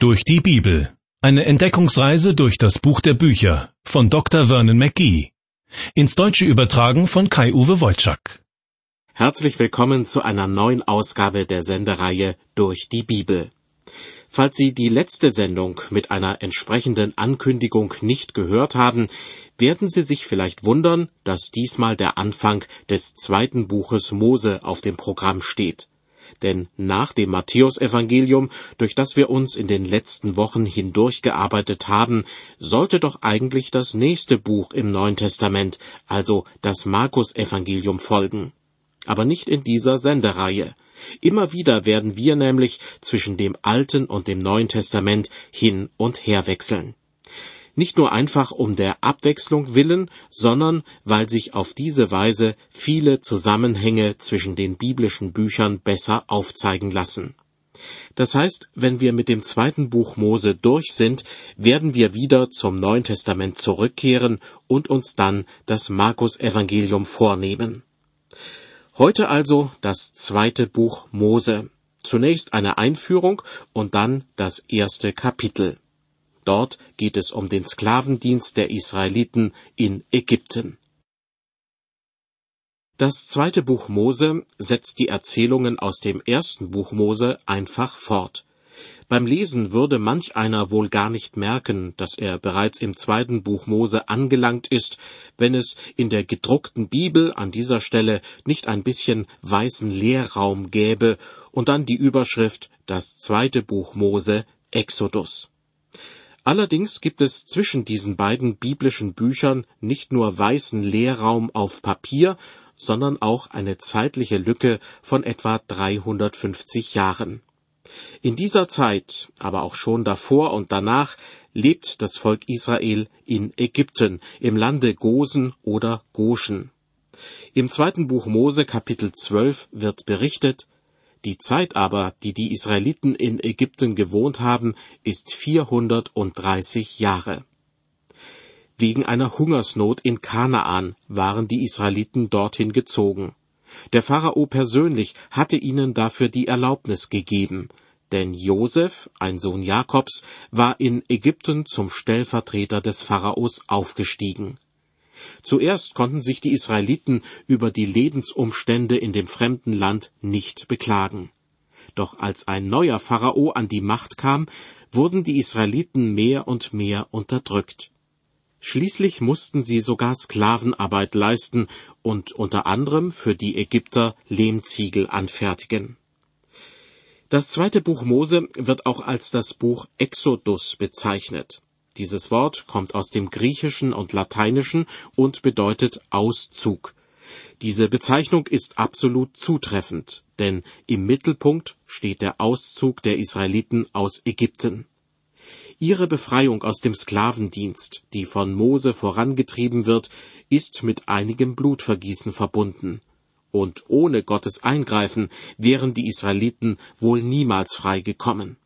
Durch die Bibel. Eine Entdeckungsreise durch das Buch der Bücher von Dr. Vernon McGee. Ins Deutsche übertragen von Kai-Uwe Wolczak. Herzlich willkommen zu einer neuen Ausgabe der Sendereihe Durch die Bibel. Falls Sie die letzte Sendung mit einer entsprechenden Ankündigung nicht gehört haben, werden Sie sich vielleicht wundern, dass diesmal der Anfang des zweiten Buches Mose auf dem Programm steht. Denn nach dem Matthäusevangelium, durch das wir uns in den letzten Wochen hindurchgearbeitet haben, sollte doch eigentlich das nächste Buch im Neuen Testament, also das Markus-Evangelium folgen. Aber nicht in dieser Sendereihe. Immer wieder werden wir nämlich zwischen dem Alten und dem Neuen Testament hin und her wechseln. Nicht nur einfach um der Abwechslung willen, sondern weil sich auf diese Weise viele Zusammenhänge zwischen den biblischen Büchern besser aufzeigen lassen. Das heißt, wenn wir mit dem zweiten Buch Mose durch sind, werden wir wieder zum Neuen Testament zurückkehren und uns dann das Markus Evangelium vornehmen. Heute also das zweite Buch Mose. Zunächst eine Einführung und dann das erste Kapitel. Dort geht es um den Sklavendienst der Israeliten in Ägypten. Das zweite Buch Mose setzt die Erzählungen aus dem ersten Buch Mose einfach fort. Beim Lesen würde manch einer wohl gar nicht merken, dass er bereits im zweiten Buch Mose angelangt ist, wenn es in der gedruckten Bibel an dieser Stelle nicht ein bisschen weißen Leerraum gäbe und dann die Überschrift Das zweite Buch Mose Exodus. Allerdings gibt es zwischen diesen beiden biblischen Büchern nicht nur weißen Leerraum auf Papier, sondern auch eine zeitliche Lücke von etwa 350 Jahren. In dieser Zeit, aber auch schon davor und danach, lebt das Volk Israel in Ägypten, im Lande Gosen oder Goshen. Im zweiten Buch Mose Kapitel 12 wird berichtet, die Zeit aber, die die Israeliten in Ägypten gewohnt haben, ist 430 Jahre. Wegen einer Hungersnot in Kanaan waren die Israeliten dorthin gezogen. Der Pharao persönlich hatte ihnen dafür die Erlaubnis gegeben, denn Josef, ein Sohn Jakobs, war in Ägypten zum Stellvertreter des Pharaos aufgestiegen. Zuerst konnten sich die Israeliten über die Lebensumstände in dem fremden Land nicht beklagen. Doch als ein neuer Pharao an die Macht kam, wurden die Israeliten mehr und mehr unterdrückt. Schließlich mussten sie sogar Sklavenarbeit leisten und unter anderem für die Ägypter Lehmziegel anfertigen. Das zweite Buch Mose wird auch als das Buch Exodus bezeichnet. Dieses Wort kommt aus dem Griechischen und Lateinischen und bedeutet Auszug. Diese Bezeichnung ist absolut zutreffend, denn im Mittelpunkt steht der Auszug der Israeliten aus Ägypten. Ihre Befreiung aus dem Sklavendienst, die von Mose vorangetrieben wird, ist mit einigem Blutvergießen verbunden. Und ohne Gottes Eingreifen wären die Israeliten wohl niemals frei gekommen.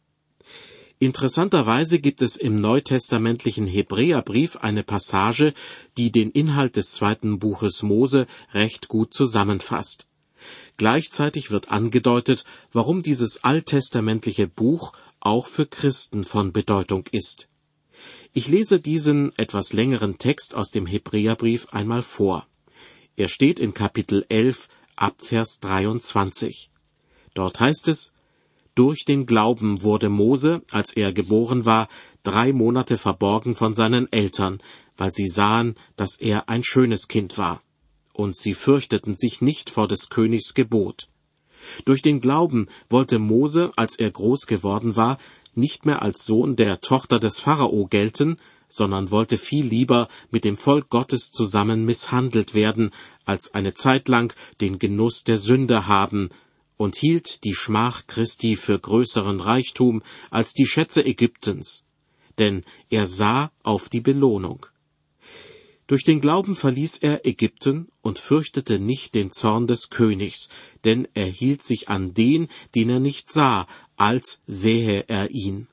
Interessanterweise gibt es im neutestamentlichen Hebräerbrief eine Passage, die den Inhalt des zweiten Buches Mose recht gut zusammenfasst. Gleichzeitig wird angedeutet, warum dieses alttestamentliche Buch auch für Christen von Bedeutung ist. Ich lese diesen etwas längeren Text aus dem Hebräerbrief einmal vor. Er steht in Kapitel 11 ab Vers 23. Dort heißt es, durch den Glauben wurde Mose, als er geboren war, drei Monate verborgen von seinen Eltern, weil sie sahen, dass er ein schönes Kind war. Und sie fürchteten sich nicht vor des Königs Gebot. Durch den Glauben wollte Mose, als er groß geworden war, nicht mehr als Sohn der Tochter des Pharao gelten, sondern wollte viel lieber mit dem Volk Gottes zusammen misshandelt werden, als eine Zeit lang den Genuss der Sünde haben, und hielt die Schmach Christi für größeren Reichtum als die Schätze Ägyptens, denn er sah auf die Belohnung. Durch den Glauben verließ er Ägypten und fürchtete nicht den Zorn des Königs, denn er hielt sich an den, den er nicht sah, als sähe er ihn.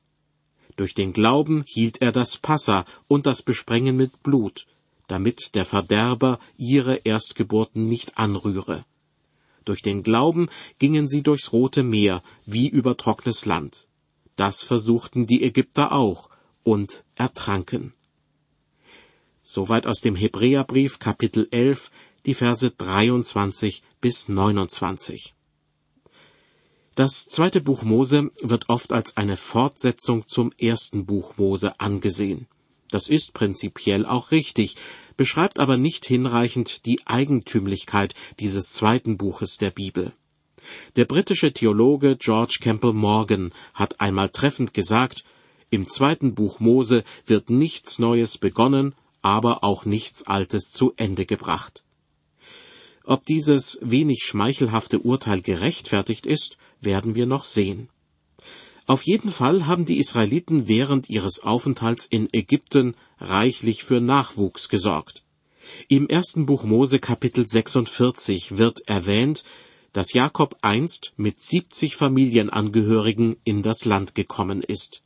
Durch den Glauben hielt er das Passa und das Besprengen mit Blut, damit der Verderber ihre Erstgeburten nicht anrühre. Durch den Glauben gingen sie durchs Rote Meer wie über trockenes Land. das versuchten die Ägypter auch und ertranken. Soweit aus dem Hebräerbrief Kapitel 11, die Verse 23 bis 29. Das zweite Buch Mose wird oft als eine Fortsetzung zum ersten Buch Mose angesehen. Das ist prinzipiell auch richtig, beschreibt aber nicht hinreichend die Eigentümlichkeit dieses zweiten Buches der Bibel. Der britische Theologe George Campbell Morgan hat einmal treffend gesagt, im zweiten Buch Mose wird nichts Neues begonnen, aber auch nichts Altes zu Ende gebracht. Ob dieses wenig schmeichelhafte Urteil gerechtfertigt ist, werden wir noch sehen. Auf jeden Fall haben die Israeliten während ihres Aufenthalts in Ägypten reichlich für Nachwuchs gesorgt. Im ersten Buch Mose Kapitel 46 wird erwähnt, dass Jakob einst mit 70 Familienangehörigen in das Land gekommen ist.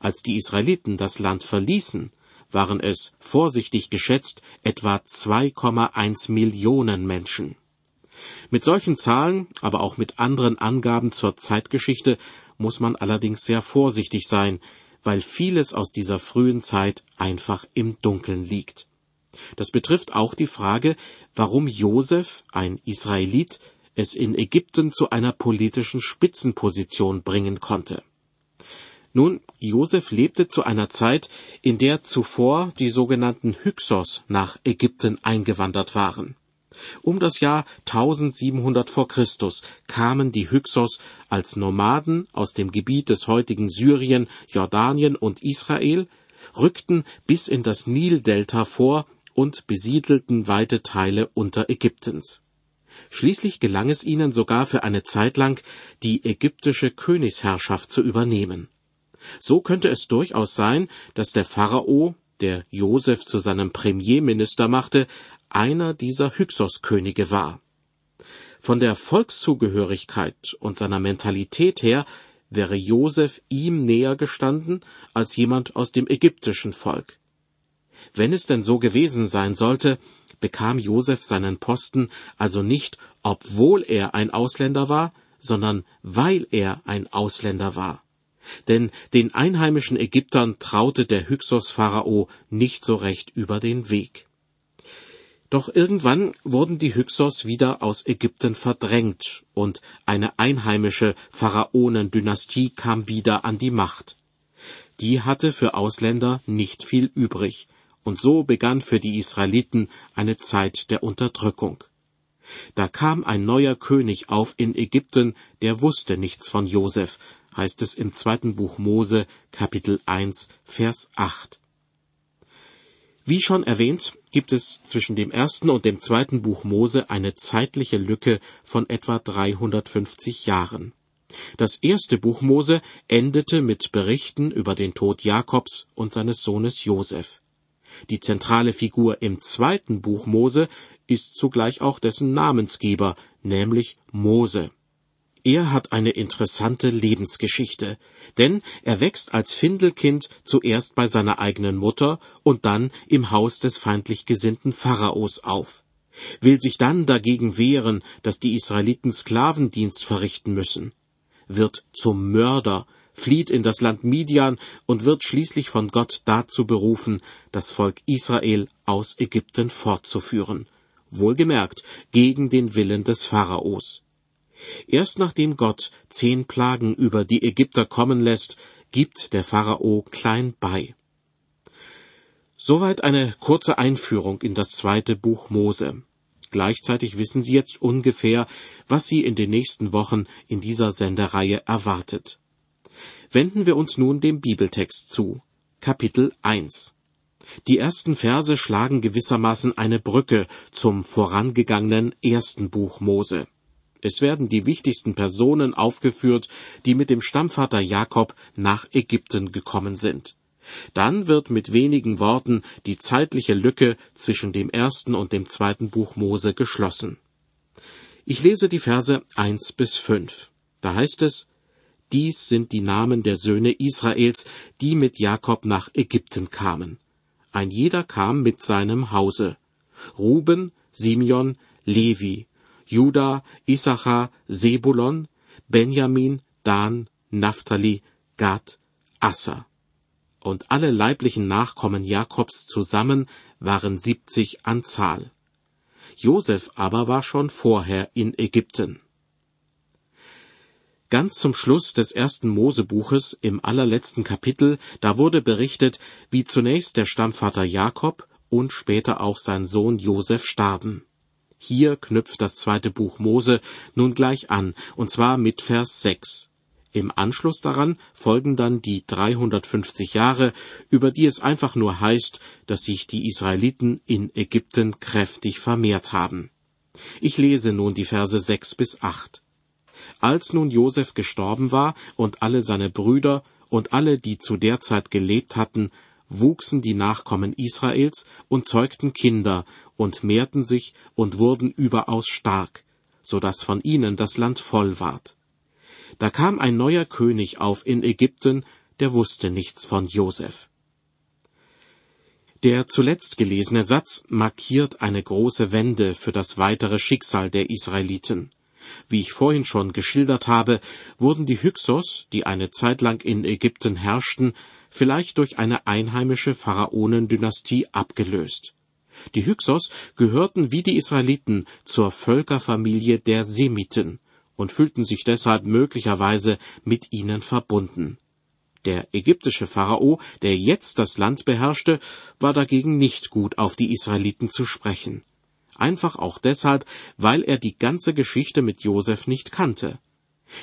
Als die Israeliten das Land verließen, waren es, vorsichtig geschätzt, etwa 2,1 Millionen Menschen. Mit solchen Zahlen, aber auch mit anderen Angaben zur Zeitgeschichte muss man allerdings sehr vorsichtig sein, weil vieles aus dieser frühen Zeit einfach im Dunkeln liegt. Das betrifft auch die Frage, warum Josef, ein Israelit, es in Ägypten zu einer politischen Spitzenposition bringen konnte. Nun, Josef lebte zu einer Zeit, in der zuvor die sogenannten Hyksos nach Ägypten eingewandert waren. Um das Jahr 1700 vor Christus kamen die Hyksos als Nomaden aus dem Gebiet des heutigen Syrien, Jordanien und Israel, rückten bis in das Nildelta vor und besiedelten weite Teile Unterägyptens. Schließlich gelang es ihnen sogar für eine Zeit lang, die ägyptische Königsherrschaft zu übernehmen. So könnte es durchaus sein, dass der Pharao, der Josef zu seinem Premierminister machte, einer dieser Hyksos-Könige war. Von der Volkszugehörigkeit und seiner Mentalität her wäre Josef ihm näher gestanden als jemand aus dem ägyptischen Volk. Wenn es denn so gewesen sein sollte, bekam Josef seinen Posten also nicht, obwohl er ein Ausländer war, sondern weil er ein Ausländer war. Denn den einheimischen Ägyptern traute der Hyksos-Pharao nicht so recht über den Weg. Doch irgendwann wurden die Hyksos wieder aus Ägypten verdrängt und eine einheimische Pharaonendynastie kam wieder an die Macht. Die hatte für Ausländer nicht viel übrig, und so begann für die Israeliten eine Zeit der Unterdrückung. Da kam ein neuer König auf in Ägypten, der wusste nichts von Josef, heißt es im zweiten Buch Mose, Kapitel 1, Vers 8. Wie schon erwähnt, gibt es zwischen dem ersten und dem zweiten Buch Mose eine zeitliche Lücke von etwa 350 Jahren. Das erste Buch Mose endete mit Berichten über den Tod Jakobs und seines Sohnes Josef. Die zentrale Figur im zweiten Buch Mose ist zugleich auch dessen Namensgeber, nämlich Mose. Er hat eine interessante Lebensgeschichte, denn er wächst als Findelkind zuerst bei seiner eigenen Mutter und dann im Haus des feindlich gesinnten Pharaos auf, will sich dann dagegen wehren, dass die Israeliten Sklavendienst verrichten müssen, wird zum Mörder, flieht in das Land Midian und wird schließlich von Gott dazu berufen, das Volk Israel aus Ägypten fortzuführen, wohlgemerkt gegen den Willen des Pharaos. Erst nachdem Gott zehn Plagen über die Ägypter kommen lässt, gibt der Pharao klein bei. Soweit eine kurze Einführung in das zweite Buch Mose. Gleichzeitig wissen Sie jetzt ungefähr, was Sie in den nächsten Wochen in dieser Sendereihe erwartet. Wenden wir uns nun dem Bibeltext zu. Kapitel 1. Die ersten Verse schlagen gewissermaßen eine Brücke zum vorangegangenen ersten Buch Mose. Es werden die wichtigsten Personen aufgeführt, die mit dem Stammvater Jakob nach Ägypten gekommen sind. Dann wird mit wenigen Worten die zeitliche Lücke zwischen dem ersten und dem zweiten Buch Mose geschlossen. Ich lese die Verse eins bis fünf. Da heißt es, dies sind die Namen der Söhne Israels, die mit Jakob nach Ägypten kamen. Ein jeder kam mit seinem Hause. Ruben, Simeon, Levi, Juda, Issachar, Sebulon, Benjamin, Dan, Naphtali, Gad, Asser. Und alle leiblichen Nachkommen Jakobs zusammen waren siebzig an Zahl. Josef aber war schon vorher in Ägypten. Ganz zum Schluss des ersten Mosebuches, im allerletzten Kapitel, da wurde berichtet, wie zunächst der Stammvater Jakob und später auch sein Sohn Josef starben. Hier knüpft das zweite Buch Mose nun gleich an, und zwar mit Vers 6. Im Anschluss daran folgen dann die 350 Jahre, über die es einfach nur heißt, dass sich die Israeliten in Ägypten kräftig vermehrt haben. Ich lese nun die Verse 6 bis 8. Als nun Josef gestorben war und alle seine Brüder und alle, die zu der Zeit gelebt hatten, wuchsen die Nachkommen Israels und zeugten Kinder und mehrten sich und wurden überaus stark, so dass von ihnen das Land voll ward. Da kam ein neuer König auf in Ägypten, der wusste nichts von Josef. Der zuletzt gelesene Satz markiert eine große Wende für das weitere Schicksal der Israeliten. Wie ich vorhin schon geschildert habe, wurden die Hyksos, die eine Zeit lang in Ägypten herrschten, vielleicht durch eine einheimische Pharaonendynastie abgelöst. Die Hyksos gehörten wie die Israeliten zur Völkerfamilie der Semiten und fühlten sich deshalb möglicherweise mit ihnen verbunden. Der ägyptische Pharao, der jetzt das Land beherrschte, war dagegen nicht gut auf die Israeliten zu sprechen einfach auch deshalb, weil er die ganze Geschichte mit Josef nicht kannte.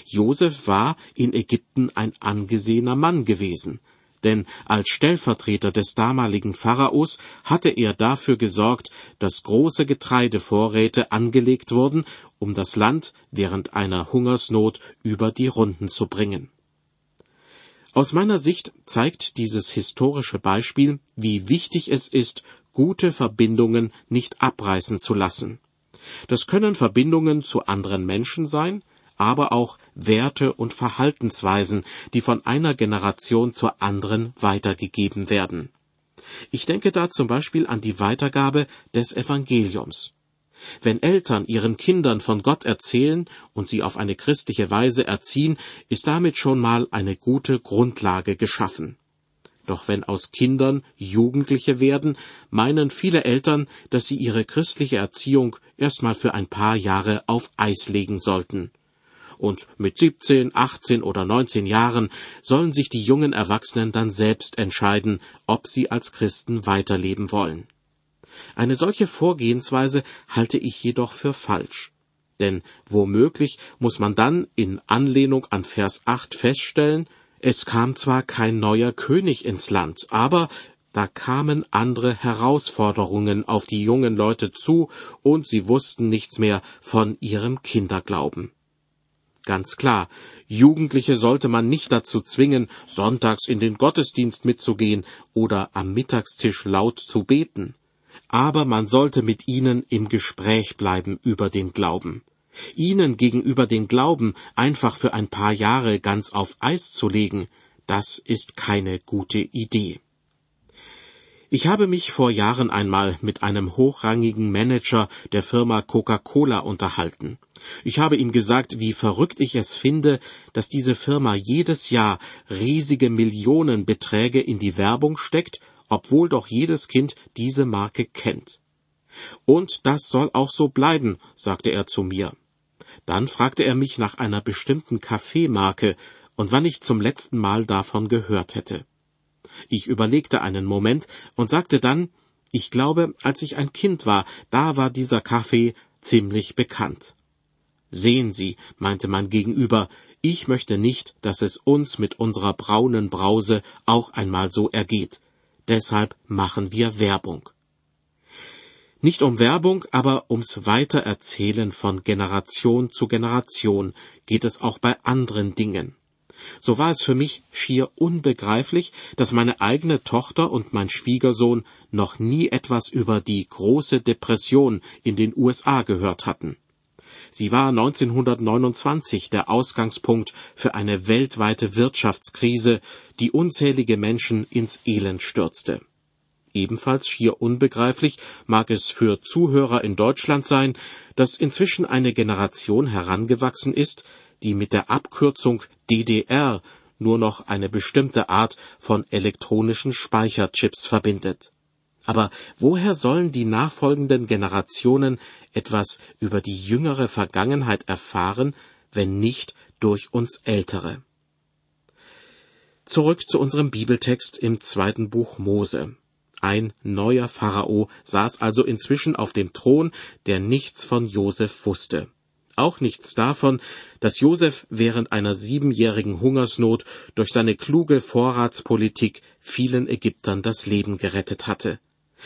Josef war in Ägypten ein angesehener Mann gewesen, denn als Stellvertreter des damaligen Pharaos hatte er dafür gesorgt, dass große Getreidevorräte angelegt wurden, um das Land während einer Hungersnot über die Runden zu bringen. Aus meiner Sicht zeigt dieses historische Beispiel, wie wichtig es ist, gute Verbindungen nicht abreißen zu lassen. Das können Verbindungen zu anderen Menschen sein, aber auch Werte und Verhaltensweisen, die von einer Generation zur anderen weitergegeben werden. Ich denke da zum Beispiel an die Weitergabe des Evangeliums. Wenn Eltern ihren Kindern von Gott erzählen und sie auf eine christliche Weise erziehen, ist damit schon mal eine gute Grundlage geschaffen. Doch wenn aus Kindern Jugendliche werden, meinen viele Eltern, dass sie ihre christliche Erziehung erstmal für ein paar Jahre auf Eis legen sollten. Und mit 17, 18 oder 19 Jahren sollen sich die jungen Erwachsenen dann selbst entscheiden, ob sie als Christen weiterleben wollen. Eine solche Vorgehensweise halte ich jedoch für falsch. Denn womöglich muss man dann in Anlehnung an Vers 8 feststellen, es kam zwar kein neuer König ins Land, aber da kamen andere Herausforderungen auf die jungen Leute zu, und sie wussten nichts mehr von ihrem Kinderglauben. Ganz klar, Jugendliche sollte man nicht dazu zwingen, sonntags in den Gottesdienst mitzugehen oder am Mittagstisch laut zu beten. Aber man sollte mit ihnen im Gespräch bleiben über den Glauben. Ihnen gegenüber den Glauben einfach für ein paar Jahre ganz auf Eis zu legen, das ist keine gute Idee. Ich habe mich vor Jahren einmal mit einem hochrangigen Manager der Firma Coca-Cola unterhalten. Ich habe ihm gesagt, wie verrückt ich es finde, dass diese Firma jedes Jahr riesige Millionenbeträge in die Werbung steckt, obwohl doch jedes Kind diese Marke kennt. Und das soll auch so bleiben, sagte er zu mir. Dann fragte er mich nach einer bestimmten Kaffeemarke und wann ich zum letzten Mal davon gehört hätte. Ich überlegte einen Moment und sagte dann, ich glaube, als ich ein Kind war, da war dieser Kaffee ziemlich bekannt. Sehen Sie, meinte mein Gegenüber, ich möchte nicht, dass es uns mit unserer braunen Brause auch einmal so ergeht. Deshalb machen wir Werbung. Nicht um Werbung, aber ums Weitererzählen von Generation zu Generation geht es auch bei anderen Dingen. So war es für mich schier unbegreiflich, dass meine eigene Tochter und mein Schwiegersohn noch nie etwas über die große Depression in den USA gehört hatten. Sie war 1929 der Ausgangspunkt für eine weltweite Wirtschaftskrise, die unzählige Menschen ins Elend stürzte. Ebenfalls schier unbegreiflich mag es für Zuhörer in Deutschland sein, dass inzwischen eine Generation herangewachsen ist, die mit der Abkürzung DDR nur noch eine bestimmte Art von elektronischen Speicherchips verbindet. Aber woher sollen die nachfolgenden Generationen etwas über die jüngere Vergangenheit erfahren, wenn nicht durch uns Ältere? Zurück zu unserem Bibeltext im zweiten Buch Mose. Ein neuer Pharao saß also inzwischen auf dem Thron, der nichts von Josef wusste. Auch nichts davon, dass Josef während einer siebenjährigen Hungersnot durch seine kluge Vorratspolitik vielen Ägyptern das Leben gerettet hatte.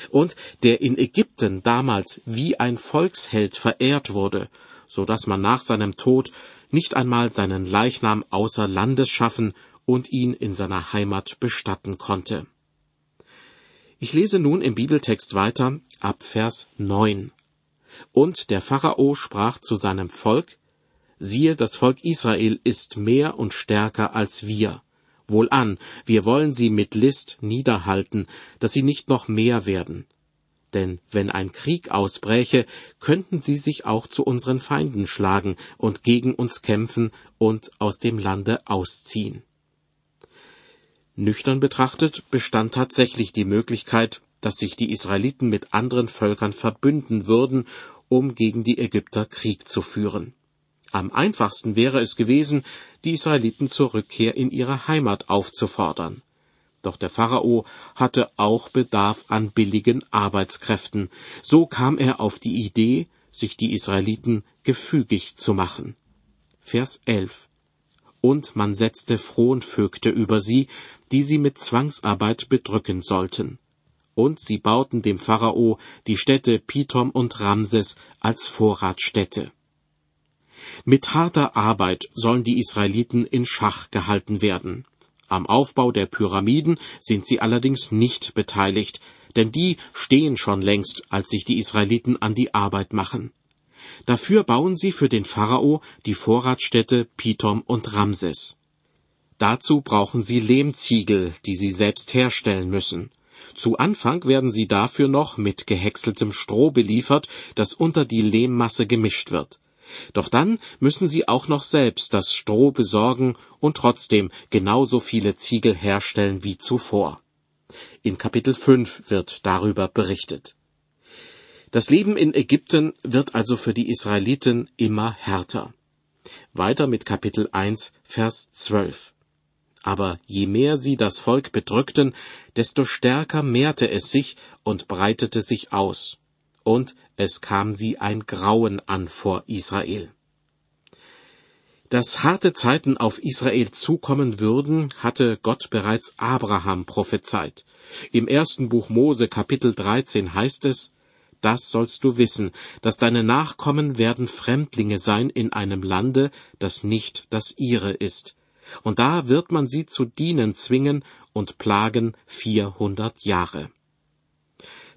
Und der in Ägypten damals wie ein Volksheld verehrt wurde, so dass man nach seinem Tod nicht einmal seinen Leichnam außer Landes schaffen und ihn in seiner Heimat bestatten konnte. Ich lese nun im Bibeltext weiter ab Vers 9. Und der Pharao sprach zu seinem Volk, siehe, das Volk Israel ist mehr und stärker als wir. Wohlan, wir wollen sie mit List niederhalten, dass sie nicht noch mehr werden. Denn wenn ein Krieg ausbräche, könnten sie sich auch zu unseren Feinden schlagen und gegen uns kämpfen und aus dem Lande ausziehen. Nüchtern betrachtet bestand tatsächlich die Möglichkeit, dass sich die Israeliten mit anderen Völkern verbünden würden, um gegen die Ägypter Krieg zu führen. Am einfachsten wäre es gewesen, die Israeliten zur Rückkehr in ihre Heimat aufzufordern. Doch der Pharao hatte auch Bedarf an billigen Arbeitskräften. So kam er auf die Idee, sich die Israeliten gefügig zu machen. Vers 11 und man setzte Fronvögte über sie, die sie mit Zwangsarbeit bedrücken sollten. Und sie bauten dem Pharao die Städte Pithom und Ramses als Vorratstädte. Mit harter Arbeit sollen die Israeliten in Schach gehalten werden. Am Aufbau der Pyramiden sind sie allerdings nicht beteiligt, denn die stehen schon längst, als sich die Israeliten an die Arbeit machen. Dafür bauen sie für den Pharao die Vorratsstädte Pithom und Ramses. Dazu brauchen sie Lehmziegel, die sie selbst herstellen müssen. Zu Anfang werden sie dafür noch mit gehäckseltem Stroh beliefert, das unter die Lehmmasse gemischt wird. Doch dann müssen sie auch noch selbst das Stroh besorgen und trotzdem genauso viele Ziegel herstellen wie zuvor. In Kapitel 5 wird darüber berichtet. Das Leben in Ägypten wird also für die Israeliten immer härter. Weiter mit Kapitel 1, Vers 12. Aber je mehr sie das Volk bedrückten, desto stärker mehrte es sich und breitete sich aus. Und es kam sie ein Grauen an vor Israel. Dass harte Zeiten auf Israel zukommen würden, hatte Gott bereits Abraham prophezeit. Im ersten Buch Mose Kapitel 13 heißt es, das sollst du wissen, dass deine Nachkommen werden Fremdlinge sein in einem Lande, das nicht das ihre ist. Und da wird man sie zu dienen zwingen und plagen vierhundert Jahre.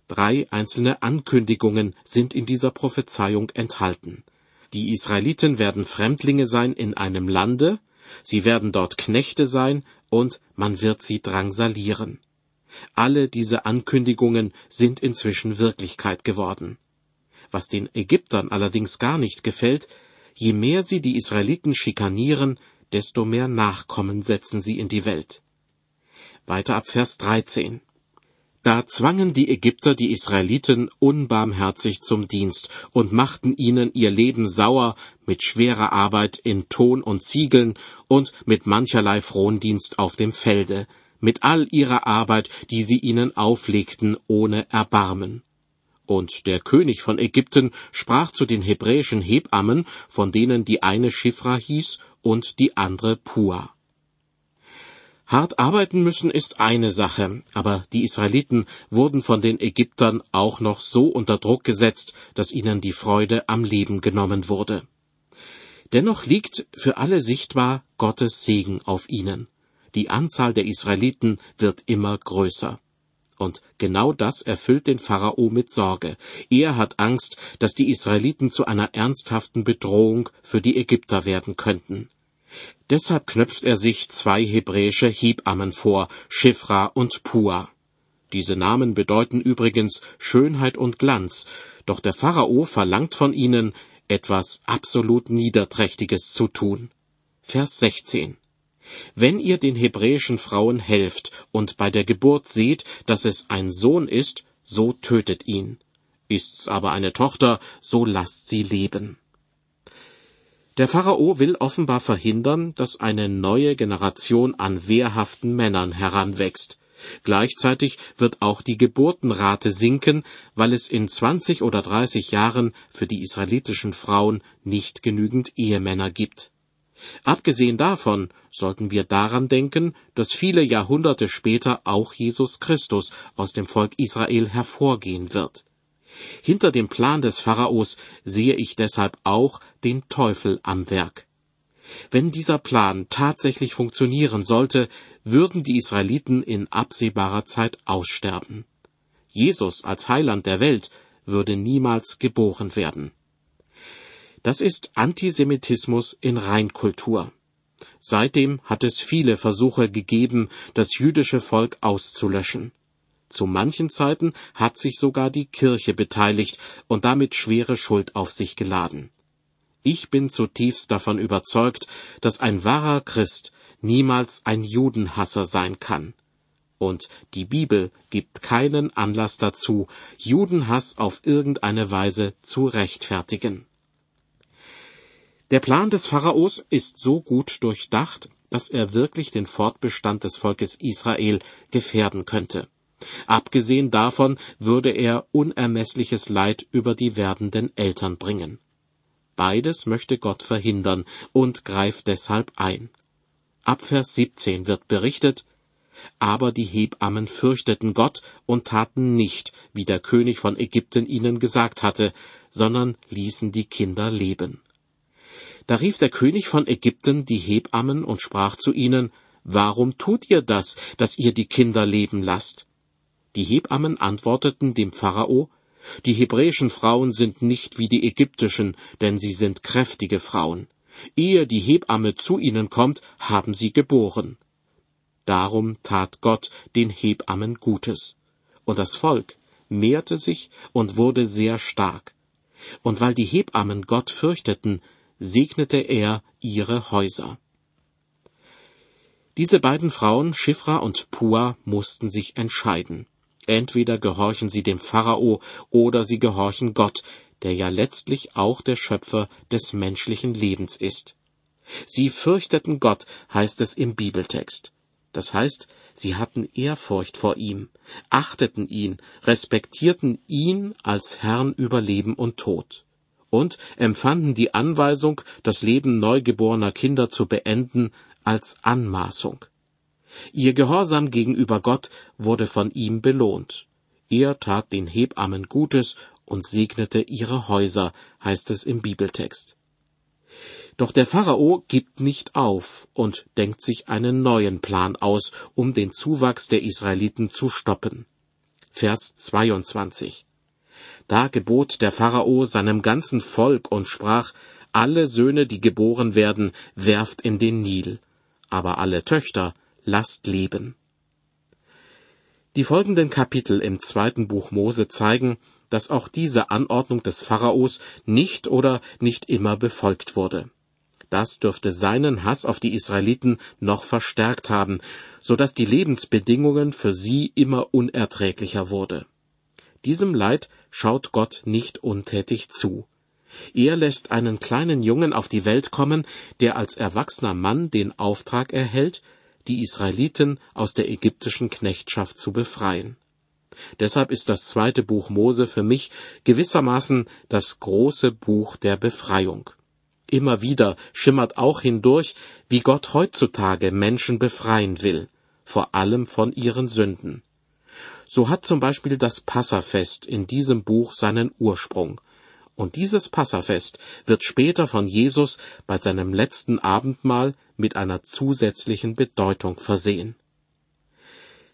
Drei einzelne Ankündigungen sind in dieser Prophezeiung enthalten. Die Israeliten werden Fremdlinge sein in einem Lande, sie werden dort Knechte sein und man wird sie drangsalieren. Alle diese Ankündigungen sind inzwischen Wirklichkeit geworden. Was den Ägyptern allerdings gar nicht gefällt, je mehr sie die Israeliten schikanieren, desto mehr Nachkommen setzen sie in die Welt. Weiter ab Vers 13. Da zwangen die Ägypter die Israeliten unbarmherzig zum Dienst und machten ihnen ihr Leben sauer mit schwerer Arbeit in Ton und Ziegeln und mit mancherlei Frondienst auf dem Felde, mit all ihrer Arbeit, die sie ihnen auflegten, ohne Erbarmen. Und der König von Ägypten sprach zu den hebräischen Hebammen, von denen die eine Schifra hieß und die andere Pua. Hart arbeiten müssen ist eine Sache, aber die Israeliten wurden von den Ägyptern auch noch so unter Druck gesetzt, dass ihnen die Freude am Leben genommen wurde. Dennoch liegt für alle sichtbar Gottes Segen auf ihnen. Die Anzahl der Israeliten wird immer größer. Und genau das erfüllt den Pharao mit Sorge. Er hat Angst, dass die Israeliten zu einer ernsthaften Bedrohung für die Ägypter werden könnten. Deshalb knöpft er sich zwei hebräische Hebammen vor, Shifra und Pua. Diese Namen bedeuten übrigens Schönheit und Glanz, doch der Pharao verlangt von ihnen, etwas absolut Niederträchtiges zu tun. Vers 16. Wenn ihr den hebräischen Frauen helft und bei der Geburt seht, dass es ein Sohn ist, so tötet ihn. Ist's aber eine Tochter, so lasst sie leben. Der Pharao will offenbar verhindern, dass eine neue Generation an wehrhaften Männern heranwächst. Gleichzeitig wird auch die Geburtenrate sinken, weil es in 20 oder 30 Jahren für die israelitischen Frauen nicht genügend Ehemänner gibt. Abgesehen davon sollten wir daran denken, dass viele Jahrhunderte später auch Jesus Christus aus dem Volk Israel hervorgehen wird. Hinter dem Plan des Pharaos sehe ich deshalb auch den Teufel am Werk. Wenn dieser Plan tatsächlich funktionieren sollte, würden die Israeliten in absehbarer Zeit aussterben. Jesus als Heiland der Welt würde niemals geboren werden. Das ist Antisemitismus in Reinkultur. Seitdem hat es viele Versuche gegeben, das jüdische Volk auszulöschen. Zu manchen Zeiten hat sich sogar die Kirche beteiligt und damit schwere Schuld auf sich geladen. Ich bin zutiefst davon überzeugt, dass ein wahrer Christ niemals ein Judenhasser sein kann. Und die Bibel gibt keinen Anlass dazu, Judenhass auf irgendeine Weise zu rechtfertigen. Der Plan des Pharaos ist so gut durchdacht, dass er wirklich den Fortbestand des Volkes Israel gefährden könnte. Abgesehen davon würde er unermessliches Leid über die werdenden Eltern bringen. Beides möchte Gott verhindern und greift deshalb ein. Ab Vers 17 wird berichtet, aber die Hebammen fürchteten Gott und taten nicht, wie der König von Ägypten ihnen gesagt hatte, sondern ließen die Kinder leben. Da rief der König von Ägypten die Hebammen und sprach zu ihnen, Warum tut ihr das, dass ihr die Kinder leben lasst? Die Hebammen antworteten dem Pharao, die hebräischen Frauen sind nicht wie die ägyptischen, denn sie sind kräftige Frauen. Ehe die Hebamme zu ihnen kommt, haben sie geboren. Darum tat Gott den Hebammen Gutes. Und das Volk mehrte sich und wurde sehr stark. Und weil die Hebammen Gott fürchteten, segnete er ihre Häuser. Diese beiden Frauen, Schifra und Pua, mussten sich entscheiden. Entweder gehorchen sie dem Pharao oder sie gehorchen Gott, der ja letztlich auch der Schöpfer des menschlichen Lebens ist. Sie fürchteten Gott, heißt es im Bibeltext. Das heißt, sie hatten Ehrfurcht vor ihm, achteten ihn, respektierten ihn als Herrn über Leben und Tod und empfanden die Anweisung, das Leben neugeborener Kinder zu beenden, als Anmaßung. Ihr Gehorsam gegenüber Gott wurde von ihm belohnt. Er tat den Hebammen Gutes und segnete ihre Häuser, heißt es im Bibeltext. Doch der Pharao gibt nicht auf und denkt sich einen neuen Plan aus, um den Zuwachs der Israeliten zu stoppen. Vers 22. Da gebot der Pharao seinem ganzen Volk und sprach, alle Söhne, die geboren werden, werft in den Nil, aber alle Töchter lasst leben. Die folgenden Kapitel im zweiten Buch Mose zeigen, dass auch diese Anordnung des Pharaos nicht oder nicht immer befolgt wurde. Das dürfte seinen Hass auf die Israeliten noch verstärkt haben, so dass die Lebensbedingungen für sie immer unerträglicher wurde. Diesem Leid schaut Gott nicht untätig zu. Er lässt einen kleinen Jungen auf die Welt kommen, der als erwachsener Mann den Auftrag erhält, die Israeliten aus der ägyptischen Knechtschaft zu befreien. Deshalb ist das zweite Buch Mose für mich gewissermaßen das große Buch der Befreiung. Immer wieder schimmert auch hindurch, wie Gott heutzutage Menschen befreien will, vor allem von ihren Sünden. So hat zum Beispiel das Passafest in diesem Buch seinen Ursprung. Und dieses Passafest wird später von Jesus bei seinem letzten Abendmahl mit einer zusätzlichen Bedeutung versehen.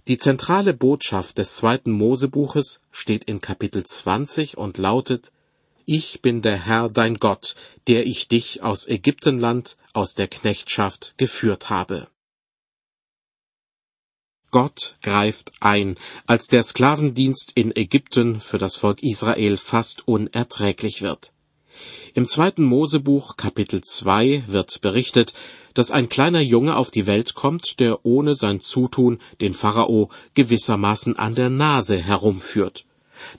Die zentrale Botschaft des zweiten Mosebuches steht in Kapitel 20 und lautet Ich bin der Herr dein Gott, der ich dich aus Ägyptenland, aus der Knechtschaft geführt habe. Gott greift ein, als der Sklavendienst in Ägypten für das Volk Israel fast unerträglich wird. Im zweiten Mosebuch Kapitel 2 wird berichtet, dass ein kleiner Junge auf die Welt kommt, der ohne sein Zutun den Pharao gewissermaßen an der Nase herumführt.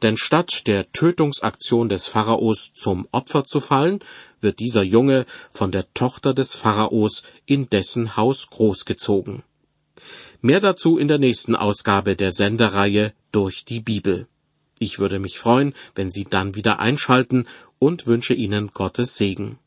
Denn statt der Tötungsaktion des Pharaos zum Opfer zu fallen, wird dieser Junge von der Tochter des Pharaos in dessen Haus großgezogen. Mehr dazu in der nächsten Ausgabe der Sendereihe durch die Bibel. Ich würde mich freuen, wenn Sie dann wieder einschalten und wünsche Ihnen Gottes Segen.